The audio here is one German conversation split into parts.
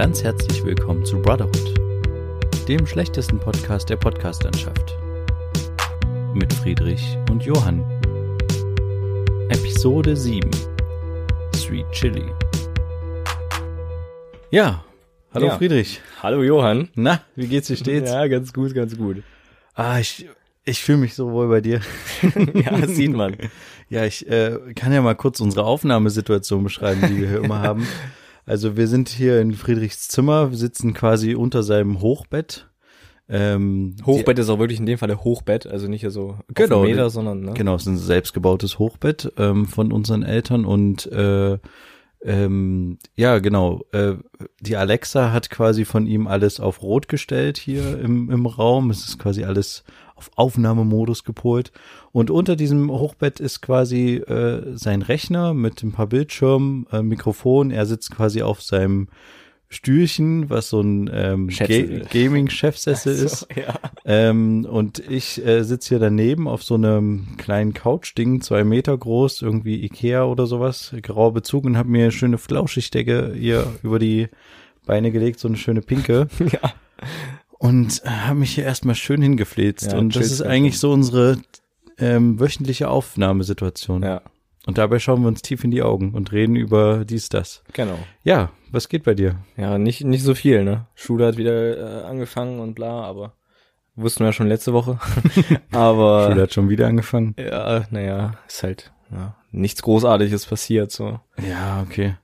Ganz herzlich willkommen zu Brotherhood, dem schlechtesten Podcast der Podcastlandschaft. Mit Friedrich und Johann. Episode 7 Sweet Chili. Ja, hallo Ja. Friedrich. Hallo Johann. Na, wie geht's dir stets? Ja, ganz gut, ganz gut. Ah, ich, ich fühle mich so wohl bei dir. ja, das sieht man. Ja, ich äh, kann ja mal kurz unsere Aufnahmesituation beschreiben, die wir hier immer haben. Also wir sind hier in Friedrichs Zimmer, wir sitzen quasi unter seinem Hochbett. Ähm, Hochbett ist auch wirklich in dem Fall der Hochbett, also nicht so Genau, Meter, die- sondern ne? Die, genau, es ist ein selbstgebautes Hochbett ähm, von unseren Eltern und äh, ähm, ja, genau. Äh, die Alexa hat quasi von ihm alles auf Rot gestellt hier im, im Raum. Es ist quasi alles auf Aufnahmemodus gepolt. Und unter diesem Hochbett ist quasi äh, sein Rechner mit ein paar Bildschirmen, äh, Mikrofon. Er sitzt quasi auf seinem Stühlchen, was so ein ähm, Ga Chefsessel. Gaming-Chefsessel ist. So, ja. Ähm, und ich äh, sitze hier daneben auf so einem kleinen Couch-Ding, zwei Meter groß, irgendwie Ikea oder sowas, grauer Bezug und habe mir eine schöne Flauschigdecke hier über die Beine gelegt, so eine schöne pinke. ja. Und äh, habe mich hier erstmal schön hingefläzt. Ja, und das ist eigentlich so unsere ähm, wöchentliche Aufnahmesituation. Ja, Und dabei schauen wir uns tief in die Augen und reden über dies, das. genau. Ja, was geht bei dir? Ja, nicht, nicht so viel, ne? Schule hat wieder äh, angefangen und bla, aber wussten wir ja schon letzte Woche. aber Schule hat schon wieder angefangen. ja, naja, ist halt ja, nichts Großartiges passiert, so. Ja, okay.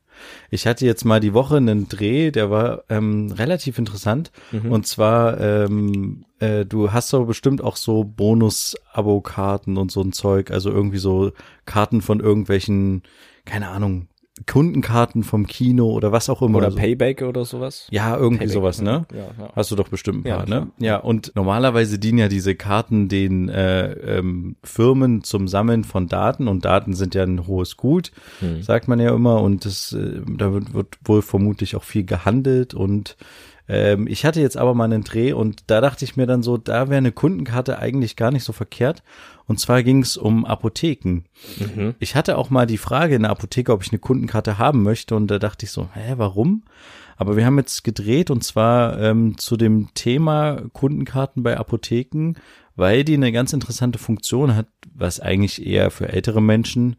Ich hatte jetzt mal die Woche einen Dreh, der war ähm, relativ interessant. Mhm. Und zwar, ähm, äh, du hast doch bestimmt auch so Bonus-Abo-Karten und so ein Zeug, also irgendwie so Karten von irgendwelchen, keine Ahnung, Kundenkarten vom Kino oder was auch immer. Oder so. Payback oder sowas. Ja, irgendwie Payback, sowas, ne? Ja, ja. Hast du doch bestimmt ein Ja, paar, klar. ne? Ja, und normalerweise dienen ja diese Karten den äh, ähm, Firmen zum Sammeln von Daten und Daten sind ja ein hohes Gut, Hm. sagt man ja immer und das, äh, da wird, wird wohl vermutlich auch viel gehandelt und ähm, ich hatte jetzt aber mal einen Dreh und da dachte ich mir dann so, da wäre eine Kundenkarte eigentlich gar nicht so verkehrt und zwar ging es um Apotheken. Mhm. Ich hatte auch mal die Frage in der Apotheke, ob ich eine Kundenkarte haben möchte und da dachte ich so, hä, warum? Aber wir haben jetzt gedreht und zwar ähm, zu dem Thema Kundenkarten bei Apotheken, weil die eine ganz interessante Funktion hat, was eigentlich eher für ältere Menschen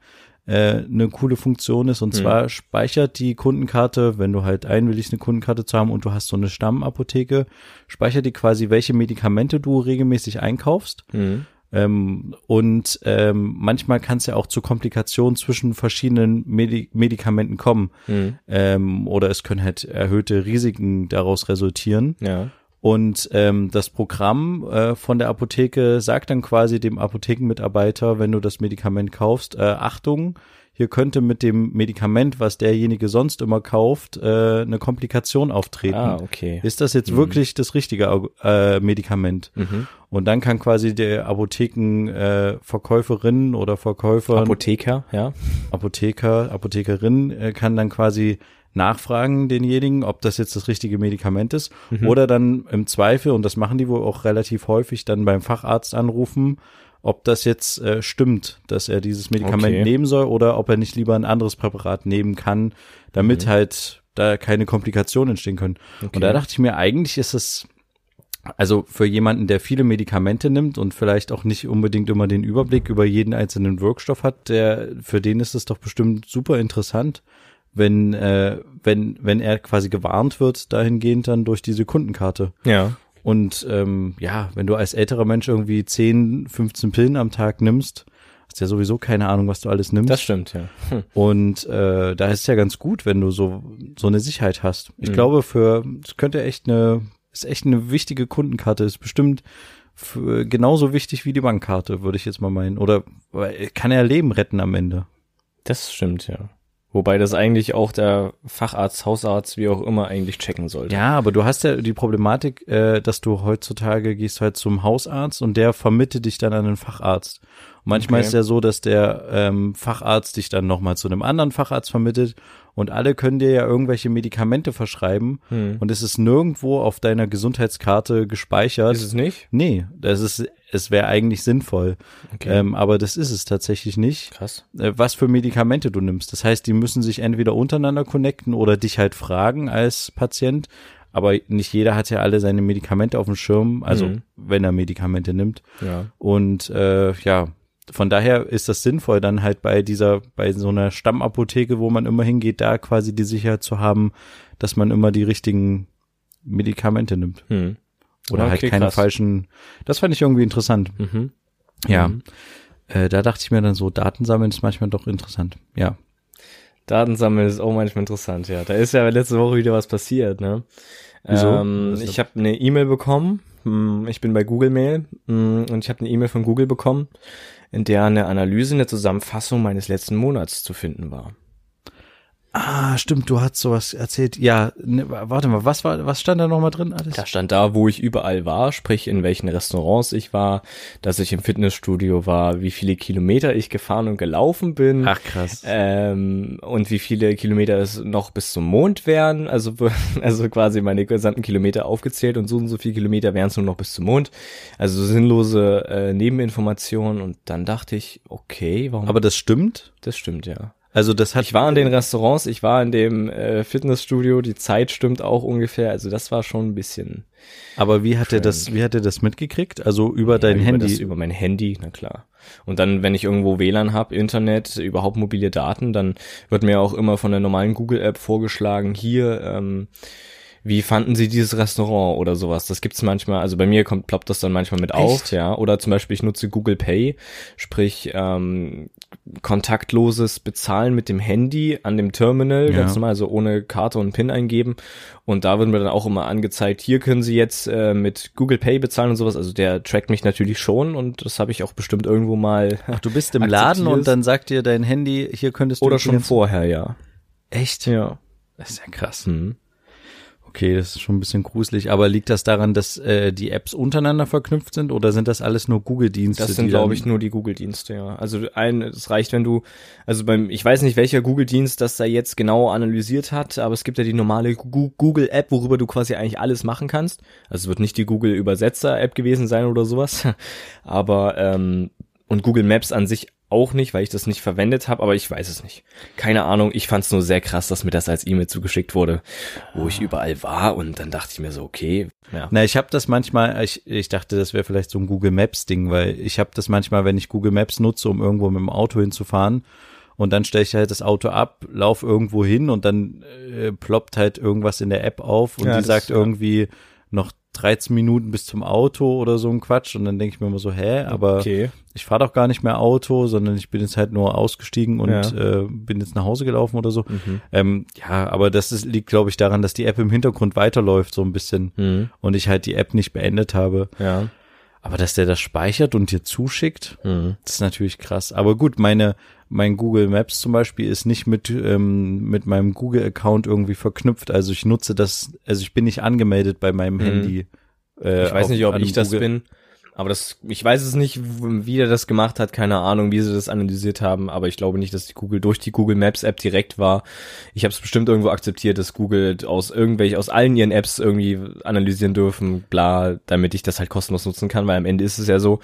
äh, eine coole Funktion ist. Und zwar speichert die Kundenkarte, wenn du halt einwilligst, eine Kundenkarte zu haben und du hast so eine Stammapotheke, speichert die quasi, welche Medikamente du regelmäßig einkaufst. Mhm. Ähm, und ähm, manchmal kann es ja auch zu Komplikationen zwischen verschiedenen Medi Medikamenten kommen. Mhm. Ähm, oder es können halt erhöhte Risiken daraus resultieren. Ja. Und ähm, das Programm äh, von der Apotheke sagt dann quasi dem Apothekenmitarbeiter, wenn du das Medikament kaufst, äh, Achtung, hier könnte mit dem Medikament, was derjenige sonst immer kauft, äh, eine Komplikation auftreten. Ah, okay. Ist das jetzt wirklich das richtige äh, Medikament? Mhm. Und dann kann quasi der Apotheken äh, oder Verkäufer, Apotheker, ja. Apotheker, Apothekerin äh, kann dann quasi nachfragen denjenigen, ob das jetzt das richtige Medikament ist Mhm. oder dann im Zweifel und das machen die wohl auch relativ häufig dann beim Facharzt anrufen, ob das jetzt äh, stimmt, dass er dieses Medikament Okay. nehmen soll oder ob er nicht lieber ein anderes Präparat nehmen kann, damit Mhm. halt da keine Komplikationen entstehen können. Und da dachte ich mir, eigentlich ist es also für jemanden, der viele Medikamente nimmt und vielleicht auch nicht unbedingt immer den Überblick über jeden einzelnen Wirkstoff hat, der für den ist es doch bestimmt super interessant, wenn äh, wenn wenn er quasi gewarnt wird dahingehend dann durch diese Kundenkarte. Ja. Und ähm, ja, wenn du als älterer Mensch irgendwie 10, 15 Pillen am Tag nimmst, hast ja sowieso keine Ahnung, was du alles nimmst. Das stimmt, ja. Hm. Und äh, da ist es ja ganz gut, wenn du so so eine Sicherheit hast. Ich glaube, für es könnte echt eine ist echt eine wichtige Kundenkarte. Ist bestimmt für, genauso wichtig wie die Bankkarte, würde ich jetzt mal meinen. Oder kann ja Leben retten am Ende. Das stimmt, ja. Wobei das eigentlich auch der Facharzt, Hausarzt, wie auch immer, eigentlich checken sollte. Ja, aber du hast ja die Problematik, äh, dass du heutzutage gehst halt zum Hausarzt und der vermittelt dich dann an den Facharzt. Manchmal Okay. ist ja so, dass der ähm, Facharzt dich dann nochmal zu einem anderen Facharzt vermittelt und alle können dir ja irgendwelche Medikamente verschreiben Hm. und es ist nirgendwo auf deiner Gesundheitskarte gespeichert. Ist es nicht? nee, das ist, es wäre eigentlich sinnvoll, Okay. ähm, aber das ist es tatsächlich nicht Krass. äh, was für Medikamente du nimmst. Das heißt, die müssen sich entweder untereinander connecten oder dich halt fragen als Patient. Aber nicht jeder hat ja alle seine Medikamente auf dem Schirm, also Mhm. wenn er Medikamente nimmt. Ja. Und äh, ja, von daher ist das sinnvoll, dann halt bei dieser, bei so einer Stammapotheke, wo man immer hingeht, da quasi die Sicherheit zu haben, dass man immer die richtigen Medikamente nimmt. Hm. Oder Okay, halt keine krass. falschen. Das fand ich irgendwie interessant. Mhm. Ja. Mhm. Äh, da dachte ich mir dann so, Datensammeln ist manchmal doch interessant. Ja. Datensammeln ist auch manchmal interessant, ja. Da ist ja letzte Woche wieder was passiert, ne? Wieso? Ähm, ich habe eine E-Mail bekommen. Hm, Ich bin bei Google Mail hm, und ich habe eine E-Mail von Google bekommen, in der eine Analyse, eine Zusammenfassung meines letzten Monats zu finden war. Ah, stimmt, du hast sowas erzählt. Ja, ne, warte mal, was war, was stand da nochmal drin alles? Da stand da, wo ich überall war, sprich in welchen Restaurants ich war, dass ich im Fitnessstudio war, wie viele Kilometer ich gefahren und gelaufen bin. Ach krass. Ähm, und wie viele Kilometer es noch bis zum Mond wären, also, also quasi meine gesamten Kilometer aufgezählt und so und so viele Kilometer wären es nur noch bis zum Mond. Also sinnlose äh, Nebeninformationen und dann dachte ich, okay, warum? Aber das stimmt? das stimmt ja. Also das hat Ich war in den Restaurants, ich war in dem äh, Fitnessstudio, die Zeit stimmt auch ungefähr, also das war schon ein bisschen aber wie hat er das, wie hat er das mitgekriegt? Also über dein ja, Handy? Über, das, über mein Handy, na klar. Und dann, wenn ich irgendwo WLAN habe, Internet, überhaupt mobile Daten, dann wird mir auch immer von der normalen Google-App vorgeschlagen, hier, ähm, wie fanden Sie dieses Restaurant oder sowas? Das gibt's manchmal, also bei mir kommt, ploppt das dann manchmal mit auf, Echt? ja. Oder zum Beispiel, ich nutze Google Pay, sprich ähm, kontaktloses Bezahlen mit dem Handy an dem Terminal, Ja. ganz normal, also ohne Karte und PIN eingeben. Und da wird mir dann auch immer angezeigt, hier können Sie jetzt äh, mit Google Pay bezahlen und sowas. Also der trackt mich natürlich schon und das habe ich auch bestimmt irgendwo mal. Ach, du bist im Laden und dann sagt dir dein Handy, hier könntest du Oder schon vorher, ja. Echt? Ja. Das ist ja krass. Hm. Okay, das ist schon ein bisschen gruselig. Aber liegt das daran, dass äh, die Apps untereinander verknüpft sind oder sind das alles nur Google-Dienste? Das sind, glaube ich, nur die Google-Dienste, ja. Also ein, es reicht, wenn du, also beim, ich weiß nicht, welcher Google-Dienst das da jetzt genau analysiert hat, aber es gibt ja die normale Google-App, worüber du quasi eigentlich alles machen kannst. Also es wird nicht die Google-Übersetzer-App gewesen sein oder sowas. Aber ähm, und Google Maps an sich auch nicht, weil ich das nicht verwendet habe, aber ich weiß es nicht. Keine Ahnung, ich fand es nur sehr krass, dass mir das als E-Mail zugeschickt wurde, wo ich überall war und dann dachte ich mir so, okay, ja. Na, ich habe das manchmal, ich, ich dachte, das wäre vielleicht so ein Google Maps Ding, weil ich habe das manchmal, wenn ich Google Maps nutze, um irgendwo mit dem Auto hinzufahren und dann stelle ich halt das Auto ab, lauf irgendwo hin und dann äh, ploppt halt irgendwas in der App auf und Ja, die das- sagt ja. irgendwie noch 13 Minuten bis zum Auto oder so ein Quatsch und dann denke ich mir immer so, hä, aber okay. ich fahre doch gar nicht mehr Auto, sondern ich bin jetzt halt nur ausgestiegen und Ja. äh, bin jetzt nach Hause gelaufen oder so. Mhm. Ähm, ja, aber das ist, liegt, glaube ich, daran, dass die App im Hintergrund weiterläuft so ein bisschen Mhm. und ich halt die App nicht beendet habe. Ja. Aber dass der das speichert und dir zuschickt, Mhm. das ist natürlich krass. Aber gut, meine, mein Google Maps zum Beispiel ist nicht mit, ähm, mit meinem Google-Account irgendwie verknüpft. Also ich nutze das, also ich bin nicht angemeldet bei meinem Mhm. Handy. Äh, Ich weiß nicht, ob ich das bin, aber das, ich weiß es nicht, wie er das gemacht hat, keine Ahnung, wie sie das analysiert haben, aber ich glaube nicht, dass die Google durch die Google Maps App direkt war. Ich habe es bestimmt irgendwo akzeptiert, dass Google aus irgendwelche, aus allen ihren Apps irgendwie analysieren dürfen, bla, damit ich das halt kostenlos nutzen kann, weil am Ende ist es ja so,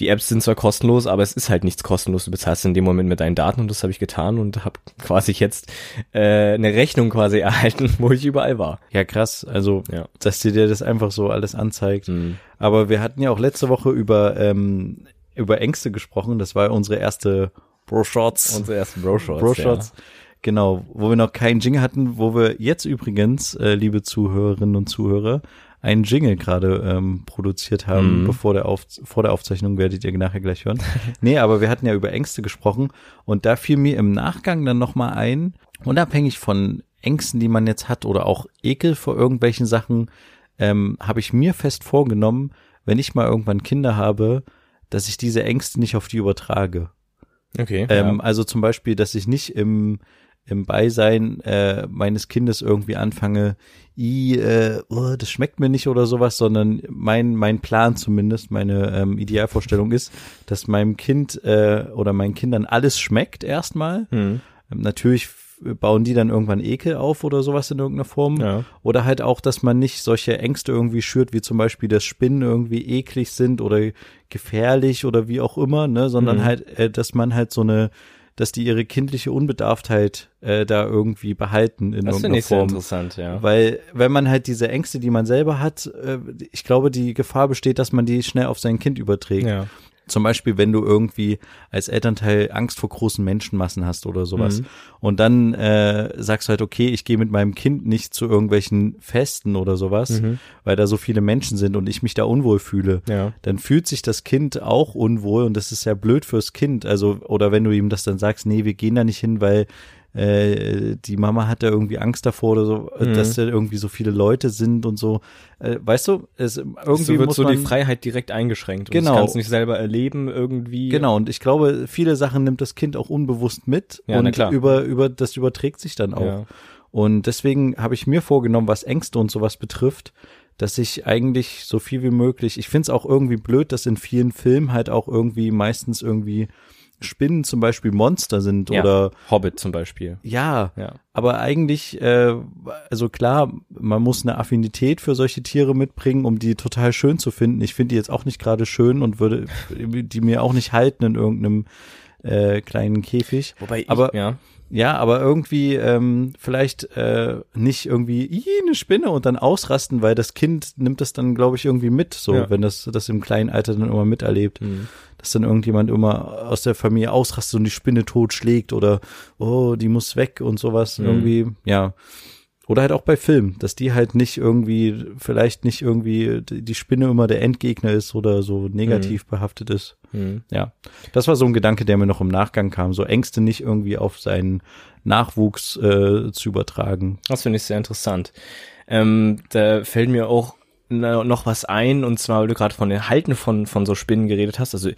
die Apps sind zwar kostenlos, aber es ist halt nichts kostenlos. Du bezahlst in dem Moment mit deinen Daten und das habe ich getan und habe quasi jetzt äh, eine Rechnung quasi erhalten, wo ich überall war. Ja, krass. Also, Ja. dass dir das einfach so alles anzeigt. Mhm. Aber wir hatten ja auch letzte Woche über, ähm, über Ängste gesprochen. Das war unsere erste Bro-Shots. Unsere ersten Bro-Shots. Bro-Shots. Genau, wo wir noch keinen Jingle hatten, wo wir jetzt übrigens, äh, liebe Zuhörerinnen und Zuhörer, einen Jingle gerade ähm, produziert haben, Mhm. bevor der Auf vor der Aufzeichnung werdet ihr nachher gleich hören. nee, aber wir hatten ja über Ängste gesprochen und da fiel mir im Nachgang dann nochmal ein, unabhängig von Ängsten, die man jetzt hat oder auch Ekel vor irgendwelchen Sachen, ähm, habe ich mir fest vorgenommen, wenn ich mal irgendwann Kinder habe, dass ich diese Ängste nicht auf die übertrage. Okay. Ähm, Also zum Beispiel, dass ich nicht im, im Beisein äh, meines Kindes irgendwie anfange, i, äh, oh, das schmeckt mir nicht oder sowas, sondern mein, mein Plan zumindest, meine ähm, Idealvorstellung ist, dass meinem Kind äh, oder meinen Kindern alles schmeckt erstmal. Hm. Ähm, Natürlich bauen die dann irgendwann Ekel auf oder sowas in irgendeiner Form. Ja. Oder halt auch, dass man nicht solche Ängste irgendwie schürt, wie zum Beispiel, dass Spinnen irgendwie eklig sind oder gefährlich oder wie auch immer, ne, sondern Mhm. halt, äh, dass man halt so eine, dass die ihre kindliche Unbedarftheit äh, da irgendwie behalten in Das irgendeiner finde ich sehr Form. interessant, ja. Weil, wenn man halt diese Ängste, die man selber hat, äh, ich glaube, die Gefahr besteht, dass man die schnell auf sein Kind überträgt. Ja. Zum Beispiel, wenn du irgendwie als Elternteil Angst vor großen Menschenmassen hast oder sowas. Mhm. Und dann äh, sagst du halt, okay, ich gehe mit meinem Kind nicht zu irgendwelchen Festen oder sowas, Mhm. weil da so viele Menschen sind und ich mich da unwohl fühle. Ja. Dann fühlt sich das Kind auch unwohl und das ist ja blöd fürs Kind. Also, oder wenn du ihm das dann sagst, nee, wir gehen da nicht hin, weil äh, die Mama hat da irgendwie Angst davor oder so, Mhm. dass da irgendwie so viele Leute sind und so. Äh, weißt du, es, irgendwie so wird muss so man, die Freiheit direkt eingeschränkt. Und Genau. Das kannst du nicht selber erleben irgendwie. Genau, und ich glaube, viele Sachen nimmt das Kind auch unbewusst mit Ja, und über, über, das überträgt sich dann auch. Ja. Und deswegen habe ich mir vorgenommen, was Ängste und sowas betrifft, dass ich eigentlich so viel wie möglich, ich finde es auch irgendwie blöd, dass in vielen Filmen halt auch irgendwie meistens irgendwie Spinnen zum Beispiel Monster sind Ja. oder Hobbit zum Beispiel. ja, Ja. aber eigentlich, äh, also klar, man muss eine Affinität für solche Tiere mitbringen, um die total schön zu finden. Ich finde die jetzt auch nicht gerade schön und würde die mir auch nicht halten in irgendeinem äh, kleinen Käfig. Wobei ich, Aber- ja. Ja, aber irgendwie ähm, vielleicht äh, nicht irgendwie "Ih, eine Spinne und dann ausrasten, weil das Kind nimmt das dann, glaube ich, irgendwie mit, so Ja. wenn das das im kleinen Alter dann immer miterlebt, Mhm. dass dann irgendjemand immer aus der Familie ausrastet und die Spinne totschlägt oder oh, die muss weg und sowas Mhm. irgendwie, ja. Oder halt auch bei Filmen, dass die halt nicht irgendwie, vielleicht nicht irgendwie die Spinne immer der Endgegner ist oder so negativ behaftet ist. Mhm. Ja, das war so ein Gedanke, der mir noch im Nachgang kam, so Ängste nicht irgendwie auf seinen Nachwuchs äh, zu übertragen. Das finde ich sehr interessant. Ähm, da fällt mir auch noch was ein, und zwar, weil du gerade von den Halten von, von so Spinnen geredet hast. Also,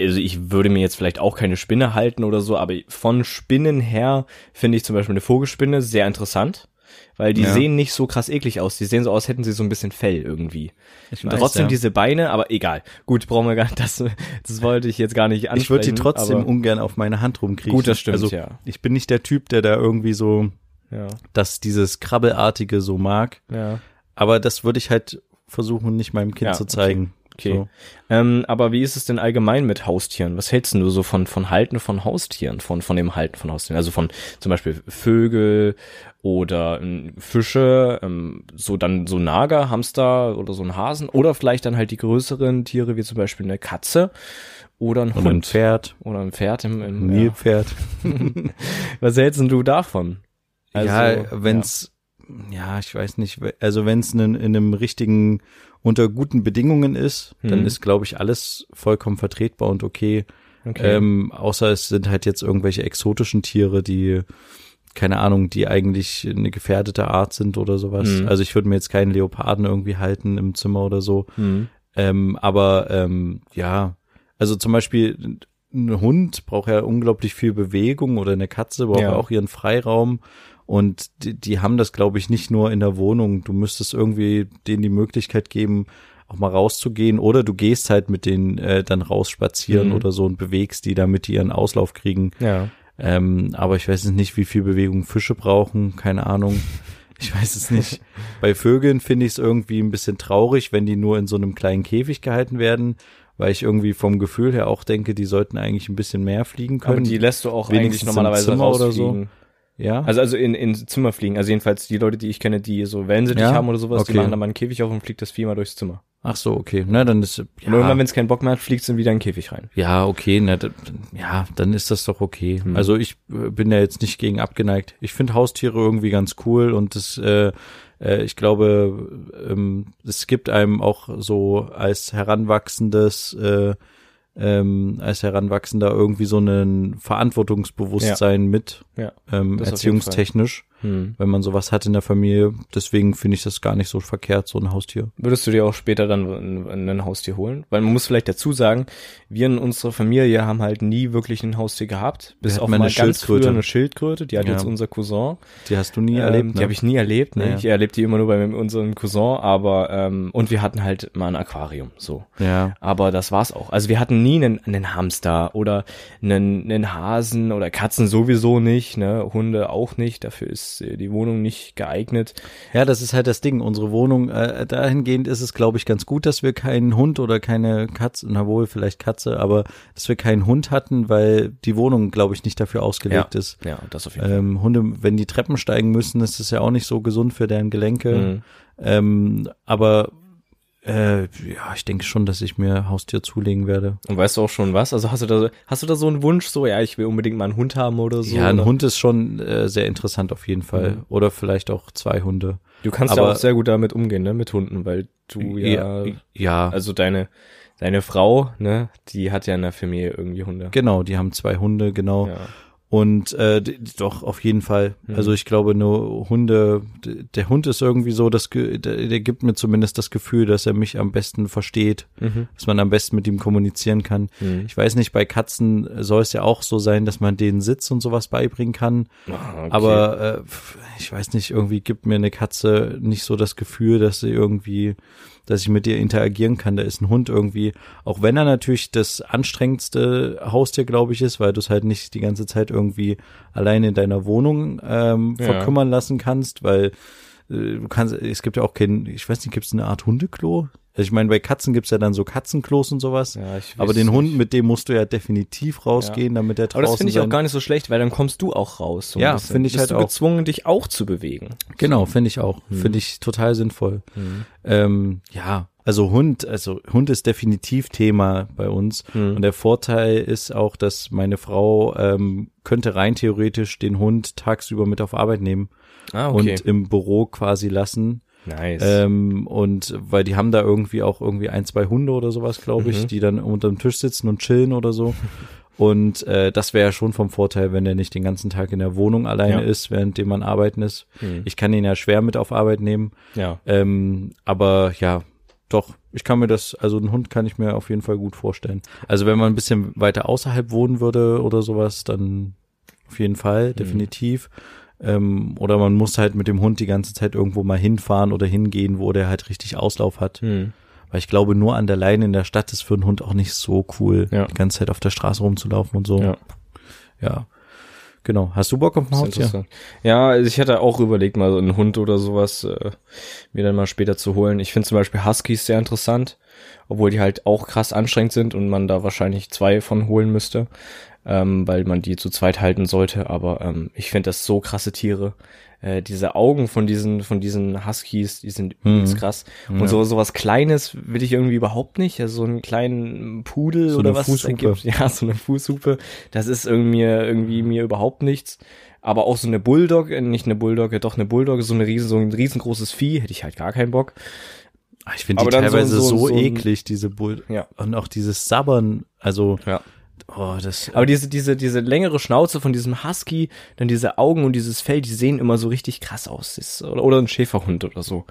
also ich würde mir jetzt vielleicht auch keine Spinne halten oder so, aber von Spinnen her finde ich zum Beispiel eine Vogelspinne sehr interessant. Weil die Ja. sehen nicht so krass eklig aus. Die sehen so aus, hätten sie so ein bisschen Fell irgendwie. Ich Und trotzdem diese Beine, aber egal. Gut, brauchen wir gar nicht, das, das wollte ich jetzt gar nicht ansprechen. ich würde die trotzdem ungern auf meine Hand rumkriegen. Gut, das stimmt, also, ja. Ich bin nicht der Typ, der da irgendwie so, Ja, dass dieses Krabbelartige so mag. ja. Aber das würde ich halt versuchen, nicht meinem Kind Ja, zu zeigen. Okay. So. Ähm, aber wie ist es denn allgemein mit Haustieren? Was hältst du so von, von Halten von Haustieren, von, von dem Halten von Haustieren? Also von zum Beispiel Vögel oder ähm, Fische, ähm, so dann so Nager, Hamster oder so ein Hasen oder vielleicht dann halt die größeren Tiere wie zum Beispiel eine Katze oder ein Und ein Hund Pferd, oder ein Pferd im, ein im ja. Nilpferd. Was hältst du davon? Also, ja, wenn's, ja. ich weiß nicht, also wenn es in, in einem richtigen, unter guten Bedingungen ist, dann Mhm. ist, glaube ich, alles vollkommen vertretbar und okay. okay. Ähm, außer es sind halt jetzt irgendwelche exotischen Tiere, die, keine Ahnung, die eigentlich eine gefährdete Art sind oder sowas. Mhm. Also ich würde mir jetzt keinen Leoparden irgendwie halten im Zimmer oder so. Hm. Ähm, aber ähm, ja, also zum Beispiel ein Hund braucht ja unglaublich viel Bewegung oder eine Katze braucht ja auch ihren Freiraum. Und die, die haben das, glaube ich, nicht nur in der Wohnung. Du müsstest irgendwie denen die Möglichkeit geben, auch mal rauszugehen. Oder du gehst halt mit denen äh, dann rausspazieren Mhm. oder so und bewegst die, damit die ihren Auslauf kriegen. Ja. Ähm, aber ich weiß nicht, wie viel Bewegung Fische brauchen. Keine Ahnung. Ich weiß es nicht. Bei Vögeln finde ich es irgendwie ein bisschen traurig, wenn die nur in so einem kleinen Käfig gehalten werden, weil ich irgendwie vom Gefühl her auch denke, die sollten eigentlich ein bisschen mehr fliegen Aber können. die lässt du auch wenigstens eigentlich im normalerweise Zimmer oder so. Ja. Also also in, in Zimmer fliegen. Also jedenfalls die Leute, die ich kenne, die so Wellensittich Ja? haben oder sowas, Okay. die machen dann mal einen Käfig auf und fliegt das Vieh mal durchs Zimmer. Ach so, okay. Na, dann ist Und irgendwann, ja, wenn es keinen Bock mehr hat, fliegt es dann wieder in den Käfig rein. ja okay. Na, da, ja, dann ist das doch okay. Hm. Also ich äh, bin ja jetzt nicht gegen abgeneigt. Ich finde Haustiere irgendwie ganz cool und das äh, äh, ich glaube, ähm, es gibt einem auch so als heranwachsendes, äh, ähm, als Heranwachsender irgendwie so ein Verantwortungsbewusstsein mit, Ja. ähm, erziehungstechnisch. Hm. wenn man sowas hat in der Familie. Deswegen finde ich das gar nicht so verkehrt, so ein Haustier. Würdest du dir auch später dann ein, ein Haustier holen? Weil man muss vielleicht dazu sagen, wir in unserer Familie haben halt nie wirklich ein Haustier gehabt. Bis auf mal eine ganz Schildkröte. früher eine Schildkröte. Die hat Ja. jetzt unser Cousin. Die hast du nie Ähm, erlebt, ne? Die habe ich nie erlebt. Ne? Ja. Ich erlebe die immer nur bei unserem Cousin. Aber ähm, und wir hatten halt mal ein Aquarium. So. ja. Aber das war's auch. Also wir hatten nie einen, einen Hamster oder einen, einen Hasen oder Katzen sowieso nicht, ne? Hunde auch nicht. Dafür ist äh, die Wohnung nicht geeignet. Ja, das ist halt das Ding. Unsere Wohnung, äh, dahingehend ist es, glaube ich, ganz gut, dass wir keinen Hund oder keine Katze, na wohl, vielleicht Katze, aber dass wir keinen Hund hatten, weil die Wohnung, glaube ich, nicht dafür ausgelegt ist. Ja, das auf jeden Fall. Ähm, Hunde, wenn die Treppen steigen müssen, ist es ja auch nicht so gesund für deren Gelenke. Mhm. Ähm, aber äh, ja, ich denke schon, dass ich mir Haustier zulegen werde. Und weißt du auch schon was? Also hast du da, hast du da so einen Wunsch, so, ja, ich will unbedingt mal einen Hund haben oder so? ja, ein oder? Hund ist schon äh, sehr interessant auf jeden Fall. Mhm. Oder vielleicht auch zwei Hunde. Du kannst ja aber- auch sehr gut damit umgehen, ne, mit Hunden, weil du ja, ja. also deine, deine Frau, ne, die hat ja in der Familie irgendwie Hunde. Genau, die haben zwei Hunde, genau. Ja. Und äh, doch, auf jeden Fall. Mhm. Also ich glaube, nur Hunde, der Hund ist irgendwie so, das, der, der gibt mir zumindest das Gefühl, dass er mich am besten versteht, Mhm. dass man am besten mit ihm kommunizieren kann. Mhm. Ich weiß nicht, bei Katzen soll es ja auch so sein, dass man denen Sitz und sowas beibringen kann. Ah, okay. Aber äh, ich weiß nicht, irgendwie gibt mir eine Katze nicht so das Gefühl, dass sie irgendwie, dass ich mit ihr interagieren kann. Da ist ein Hund irgendwie, auch wenn er natürlich das anstrengendste Haustier, glaube ich, ist, weil du es halt nicht die ganze Zeit irgendwie alleine in deiner Wohnung ähm, Ja. verkümmern lassen kannst, weil äh, du kannst, es gibt ja auch kein, ich weiß nicht, gibt es eine Art Hundeklo? Also ich meine, bei Katzen gibt's ja dann so Katzenklos und sowas. ja, ich Aber den nicht. Hund, mit dem musst du ja definitiv rausgehen, damit der draußen Aber das finde ich auch gar nicht so schlecht, weil dann kommst du auch raus. So Ja, finde ich Bist halt du auch. gezwungen, dich auch zu bewegen. Genau, finde ich auch. Mhm. Finde ich total sinnvoll. Ähm, ja, also Hund, also Hund ist definitiv Thema bei uns. Mhm. Und der Vorteil ist auch, dass meine Frau ähm, könnte rein theoretisch den Hund tagsüber mit auf Arbeit nehmen Ah, okay. und im Büro quasi lassen. Nice. Ähm, und weil die haben da irgendwie auch irgendwie ein, zwei Hunde oder sowas, glaube ich, Mhm. die dann unterm Tisch sitzen und chillen oder so. Und äh, das wäre ja schon vom Vorteil, wenn der nicht den ganzen Tag in der Wohnung alleine Ja. ist, währenddem man arbeiten ist. Mhm. Ich kann ihn ja schwer mit auf Arbeit nehmen. ja. Ähm, aber ja, doch, ich kann mir das, also einen Hund kann ich mir auf jeden Fall gut vorstellen. Also wenn man ein bisschen weiter außerhalb wohnen würde oder sowas, dann auf jeden Fall, definitiv. Ähm, oder man muss halt mit dem Hund die ganze Zeit irgendwo mal hinfahren oder hingehen, wo der halt richtig Auslauf hat. Mhm. Weil ich glaube, nur an der Leine in der Stadt ist für einen Hund auch nicht so cool, Ja. die ganze Zeit auf der Straße rumzulaufen und so. Ja. ja. Genau. Hast du Bock auf ein Haustier? Ja, also ich hätte auch überlegt, mal so einen Hund oder sowas äh, mir dann mal später zu holen. Ich finde zum Beispiel Huskies sehr interessant, obwohl die halt auch krass anstrengend sind und man da wahrscheinlich zwei von holen müsste, ähm, weil man die zu zweit halten sollte. Aber ähm, ich finde das so krasse Tiere. Äh, diese Augen von diesen von diesen Huskies, die sind Mhm. übelst krass. Und so sowas Kleines will ich irgendwie überhaupt nicht. Also so einen kleinen Pudel So oder was es gibt. Ja, so eine Fußhupe. Das ist irgendwie irgendwie mir überhaupt nichts. Aber auch so eine Bulldog, äh, nicht eine Bulldogge, doch eine Bulldogge, so eine riesen, so ein riesengroßes Vieh, hätte ich halt gar keinen Bock. Ah, Ich finde die so- teilweise so, so- so eklig, diese Bull. Ja. Und auch dieses Sabbern, also, Ja. Oh, das, Aber diese, diese, diese längere Schnauze von diesem Husky, dann diese Augen und dieses Fell, die sehen immer so richtig krass aus. Ist, oder, oder ein Schäferhund oder so.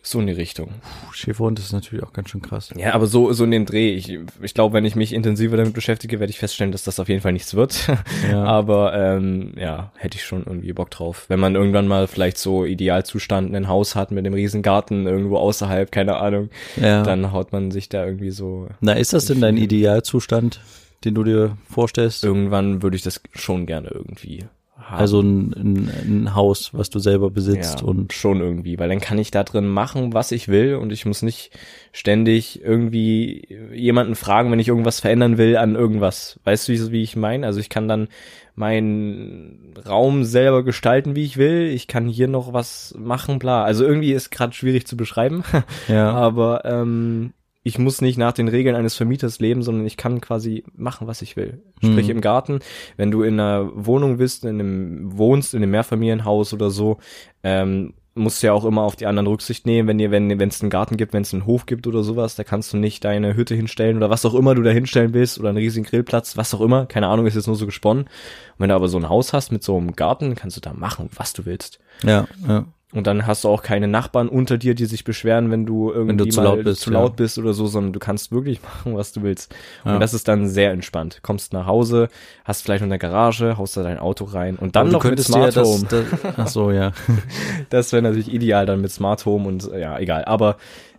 So in die Richtung. Puh, Schäferhund ist natürlich auch ganz schön krass. Ja, aber so, so in den Dreh. Ich, ich glaube, wenn ich mich intensiver damit beschäftige, werde ich feststellen, dass das auf jeden Fall nichts wird. Ja. aber ähm, ja, hätte ich schon irgendwie Bock drauf. Wenn man irgendwann mal vielleicht so Idealzustand ein Haus hat mit einem riesen Garten irgendwo außerhalb, keine Ahnung, Ja. dann haut man sich da irgendwie so. Na, ist das denn dein Idealzustand, den du dir vorstellst? Irgendwann würde ich das schon gerne irgendwie haben. Also ein, ein, ein Haus, was du selber besitzt ja, und schon irgendwie, weil dann kann ich da drin machen, was ich will und ich muss nicht ständig irgendwie jemanden fragen, wenn ich irgendwas verändern will an irgendwas. Weißt du, wie, ich meine? Also ich kann dann meinen Raum selber gestalten, wie ich will. Ich kann hier noch was machen, bla. Also irgendwie ist gerade schwierig zu beschreiben, ja. aber ähm, ich muss nicht nach den Regeln eines Vermieters leben, sondern ich kann quasi machen, was ich will. Sprich Mhm. im Garten, wenn du in einer Wohnung bist, in einem wohnst, in einem Mehrfamilienhaus oder so, ähm, musst du ja auch immer auf die anderen Rücksicht nehmen, wenn ihr, wenn es einen Garten gibt, wenn es einen Hof gibt oder sowas, da kannst du nicht deine Hütte hinstellen oder was auch immer du da hinstellen willst oder einen riesigen Grillplatz, was auch immer, keine Ahnung, ist jetzt nur so gesponnen. Und wenn du aber so ein Haus hast mit so einem Garten, kannst du da machen, was du willst. Ja, ja. Und dann hast du auch keine Nachbarn unter dir, die sich beschweren, wenn du irgendwie du zu laut bist, zu ja. laut bist oder so, sondern du kannst wirklich machen, was du willst. Ja. Und das ist dann sehr entspannt. Kommst nach Hause, hast vielleicht noch eine Garage, haust da dein Auto rein und dann Aber noch du mit Smart dir Home. das, das, ach so, ja. Das wäre natürlich ideal dann mit Smart Home und äh, ja, egal. Aber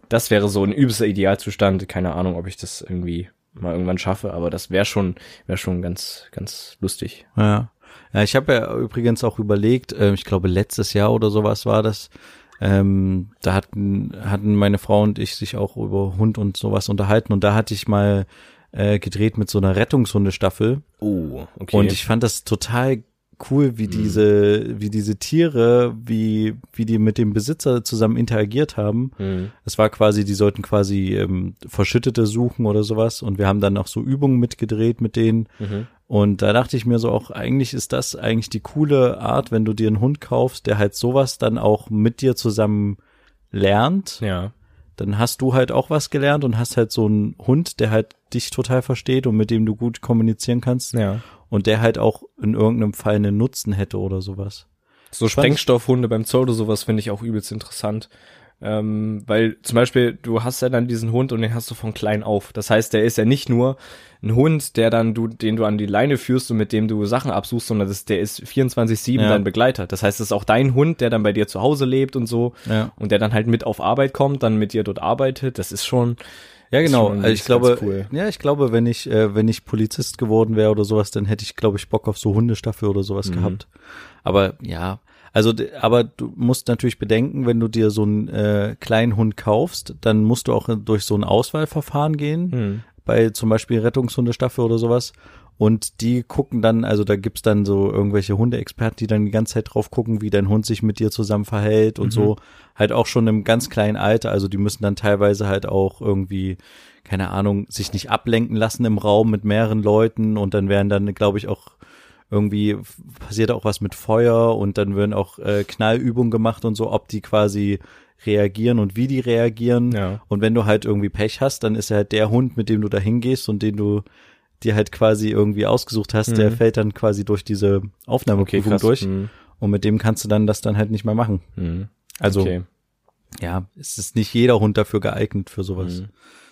das wäre so ein übelster Idealzustand. Keine Ahnung, ob ich das irgendwie mal irgendwann schaffe, aber das wäre schon, wäre schon ganz, ganz lustig. Ja. Ja, ich habe ja übrigens auch überlegt, äh, ich glaube letztes Jahr oder sowas war das, ähm, da hatten, hatten meine Frau und ich sich auch über Hund und sowas unterhalten und da hatte ich mal äh, gedreht mit so einer Rettungshundestaffel Oh, okay. und ich fand das total cool, wie diese, wie diese Tiere, wie, wie die mit dem Besitzer zusammen interagiert haben. Mhm. Es war quasi, die sollten quasi ähm, Verschüttete suchen oder sowas und wir haben dann auch so Übungen mitgedreht mit denen Mhm. Und da dachte ich mir so auch, eigentlich ist das eigentlich die coole Art, wenn du dir einen Hund kaufst, der halt sowas dann auch mit dir zusammen lernt, Ja. dann hast du halt auch was gelernt und hast halt so einen Hund, der halt dich total versteht und mit dem du gut kommunizieren kannst Ja. und der halt auch in irgendeinem Fall einen Nutzen hätte oder sowas. So Sprengstoffhunde beim Zoo oder sowas finde ich auch übelst interessant. Ähm, weil zum Beispiel, du hast ja dann diesen Hund und den hast du von klein auf. Das heißt, der ist ja nicht nur ein Hund, der dann du, den du an die Leine führst und mit dem du Sachen absuchst, sondern das, der ist 24-7 Ja. dein Begleiter. Das heißt, das ist auch dein Hund, der dann bei dir zu Hause lebt und so. Ja. Und der dann halt mit auf Arbeit kommt, dann mit dir dort arbeitet. Das ist schon, Ja, genau. schon Also ich glaube, cool. ja, ich glaube, wenn ich, äh, wenn ich Polizist geworden wäre oder sowas, dann hätte ich, glaube ich, Bock auf so Hundestaffel oder sowas Mhm. gehabt. Aber ja, also, aber du musst natürlich bedenken, wenn du dir so einen äh, kleinen Hund kaufst, dann musst du auch durch so ein Auswahlverfahren gehen, hm, bei zum Beispiel Rettungshundestaffel oder sowas. Und die gucken dann, also da gibt's dann so irgendwelche Hundeexperten, die dann die ganze Zeit drauf gucken, wie dein Hund sich mit dir zusammen verhält und Mhm. so. Halt auch schon im ganz kleinen Alter. Also die müssen dann teilweise halt auch irgendwie, keine Ahnung, sich nicht ablenken lassen im Raum mit mehreren Leuten und dann werden dann, glaube ich, auch irgendwie passiert auch was mit Feuer und dann werden auch äh, Knallübungen gemacht und so, ob die quasi reagieren und wie die reagieren. ja. Und wenn du halt irgendwie Pech hast, dann ist er halt der Hund, mit dem du da hingehst und den du dir halt quasi irgendwie ausgesucht hast, der Mhm. fällt dann quasi durch diese Okay, Aufnahmeprüfung krass. durch. Hm, Und mit dem kannst du dann das dann halt nicht mehr machen. hm. Also, okay. ja, es ist nicht jeder Hund dafür geeignet für sowas.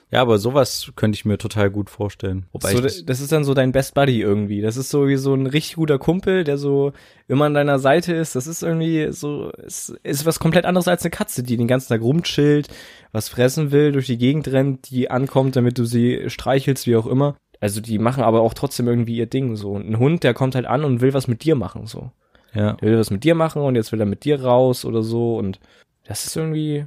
Ja, aber sowas könnte ich mir total gut vorstellen. Wobei so, das, das, ist dann so dein Best Buddy irgendwie. Das ist so wie so ein richtig guter Kumpel, der so immer an deiner Seite ist. Das ist irgendwie so, ist, ist was komplett anderes als eine Katze, die den ganzen Tag rumchillt, was fressen will, durch die Gegend rennt, die ankommt, damit du sie streichelst, wie auch immer. Also die machen aber auch trotzdem irgendwie ihr Ding so. Und ein Hund, der kommt halt an und will was mit dir machen so. ja. Der will was mit dir machen und jetzt will er mit dir raus oder so und das ist irgendwie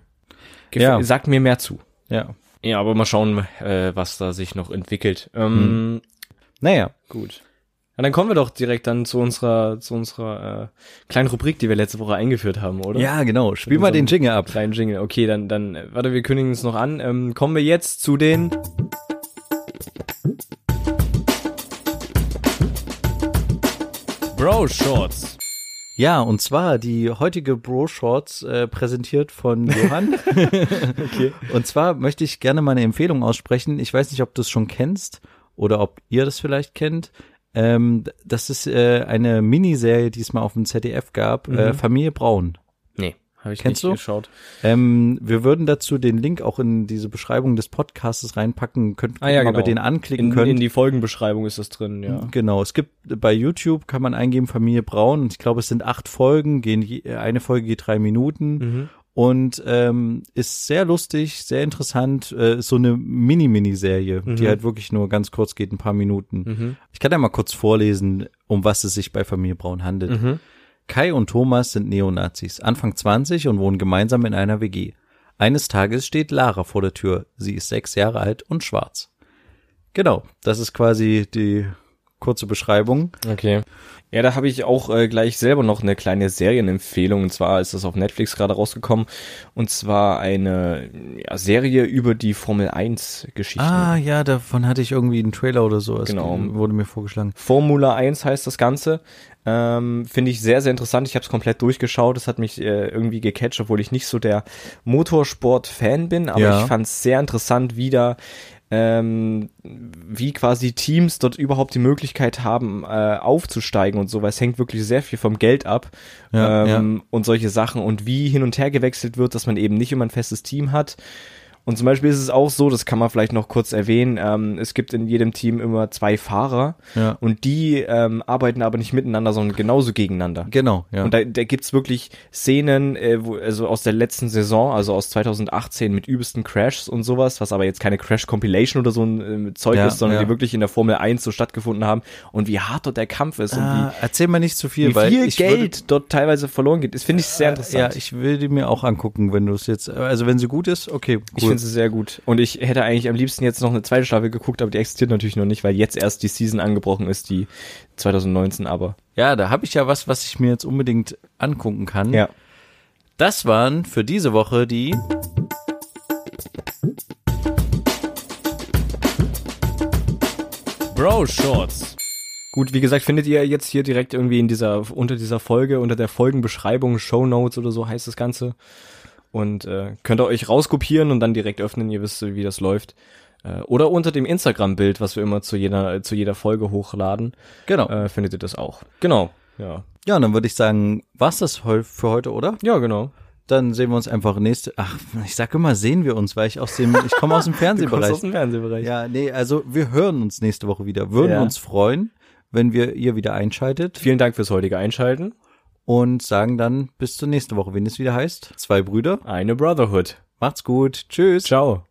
Ja. sagt mir mehr zu. Ja. Ja, aber mal schauen, äh, was da sich noch entwickelt. Ähm, Naja. Gut. Ja, dann kommen wir doch direkt dann zu unserer, zu unserer äh, kleinen Rubrik, die wir letzte Woche eingeführt haben, oder? Ja, genau. Spiel Mit mal den Jingle ab. Kleinen Jingle. Okay, dann, dann, warte, wir kündigen es noch an. Ähm, kommen wir jetzt zu den Bro Shorts. Ja, und zwar die heutige Bro Shorts äh, präsentiert von Johann. Okay. Und zwar möchte ich gerne mal eine Empfehlung aussprechen. Ich weiß nicht, ob du es schon kennst oder ob ihr das vielleicht kennt. Ähm, das ist äh, eine Miniserie, die es mal auf dem ZDF gab, äh, Mhm. Familie Braun. Habe ich Kennst nicht du? geschaut. Ähm, wir würden dazu den Link auch in diese Beschreibung des Podcasts reinpacken. Könnt Ah, ja, gucken, ob ihr genau. den anklicken In, könnt. in die Folgenbeschreibung ist das drin, ja. Genau, es gibt bei YouTube kann man eingeben Familie Braun und ich glaube es sind acht Folgen, gehen je, eine Folge geht drei Minuten Mhm. und ähm, ist sehr lustig, sehr interessant, äh, ist so eine Mini-Mini-Serie, die Mhm. halt wirklich nur ganz kurz geht, ein paar Minuten. Mhm. Ich kann ja mal kurz vorlesen, um was es sich bei Familie Braun handelt. Kai und Thomas sind Neonazis, Anfang 20 und wohnen gemeinsam in einer WG. Eines Tages steht Lara vor der Tür. Sie ist sechs Jahre alt und schwarz. Genau, das ist quasi die kurze Beschreibung. Okay. Ja, da habe ich auch äh, gleich selber noch eine kleine Serienempfehlung. Und zwar ist das auf Netflix gerade rausgekommen. Und zwar eine ja, Serie über die Formel 1 Geschichte. Ah, ja, davon hatte ich irgendwie einen Trailer oder so. Es Genau. Wurde mir vorgeschlagen. Formula 1 heißt das Ganze. Ähm, Finde ich sehr, sehr interessant. Ich habe es komplett durchgeschaut. Das hat mich äh, irgendwie gecatcht, obwohl ich nicht so der Motorsport-Fan bin. Aber Ja. ich fand es sehr interessant, wie da ähm, wie quasi Teams dort überhaupt die Möglichkeit haben, äh, aufzusteigen und so, weil es hängt wirklich sehr viel vom Geld ab Ja, ähm, und solche Sachen und wie hin und her gewechselt wird, dass man eben nicht immer ein festes Team hat. Und zum Beispiel ist es auch so, das kann man vielleicht noch kurz erwähnen, ähm, es gibt in jedem Team immer zwei Fahrer Ja. und die ähm, arbeiten aber nicht miteinander, sondern genauso gegeneinander. Genau, ja. Und da, da gibt's wirklich Szenen, äh, wo, also aus der letzten Saison, also aus 2018 mit übelsten Crashs und sowas, was aber jetzt keine Crash-Compilation oder so ein äh, Zeug Ja, ist, sondern ja. die wirklich in der Formel 1 so stattgefunden haben und wie hart dort der Kampf ist ah, erzähl mal nicht zu viel, und wie, weil wie viel Geld dort teilweise verloren geht. Das finde ich sehr Würde, interessant. ja, ich will die mir auch angucken, wenn du es jetzt, also wenn sie gut ist, okay, cool. Ich finde sie sehr gut. Und ich hätte eigentlich am liebsten jetzt noch eine zweite Staffel geguckt, aber die existiert natürlich noch nicht, weil jetzt erst die Season angebrochen ist, die 2019 aber. ja, da habe ich ja was, was ich mir jetzt unbedingt angucken kann. Ja. Das waren für diese Woche die Bro Shorts. Gut, wie gesagt, findet ihr jetzt hier direkt irgendwie in dieser, unter dieser Folge, unter der Folgenbeschreibung, Show Notes oder so heißt das Ganze. Und äh, könnt ihr euch rauskopieren und dann direkt öffnen, ihr wisst, wie das läuft. Äh, oder unter dem Instagram-Bild, was wir immer zu jeder, zu jeder Folge hochladen, Genau. äh, findet ihr das auch. Genau. Ja. Ja, und dann würde ich sagen, war's das für heute, oder? Ja, genau. Dann sehen wir uns einfach nächste. Ach, ich sag immer, sehen wir uns, weil ich aus dem, ich komme aus dem Du Fernsehbereich. aus dem Fernsehbereich. Ja, nee, also wir hören uns nächste Woche wieder. Würden Ja. uns freuen, wenn wir ihr wieder einschaltet Vielen Dank fürs heutige Einschalten. Und sagen dann bis zur nächsten Woche, wenn es wieder heißt. Zwei Brüder. Eine Brotherhood. Macht's gut. Tschüss. Ciao.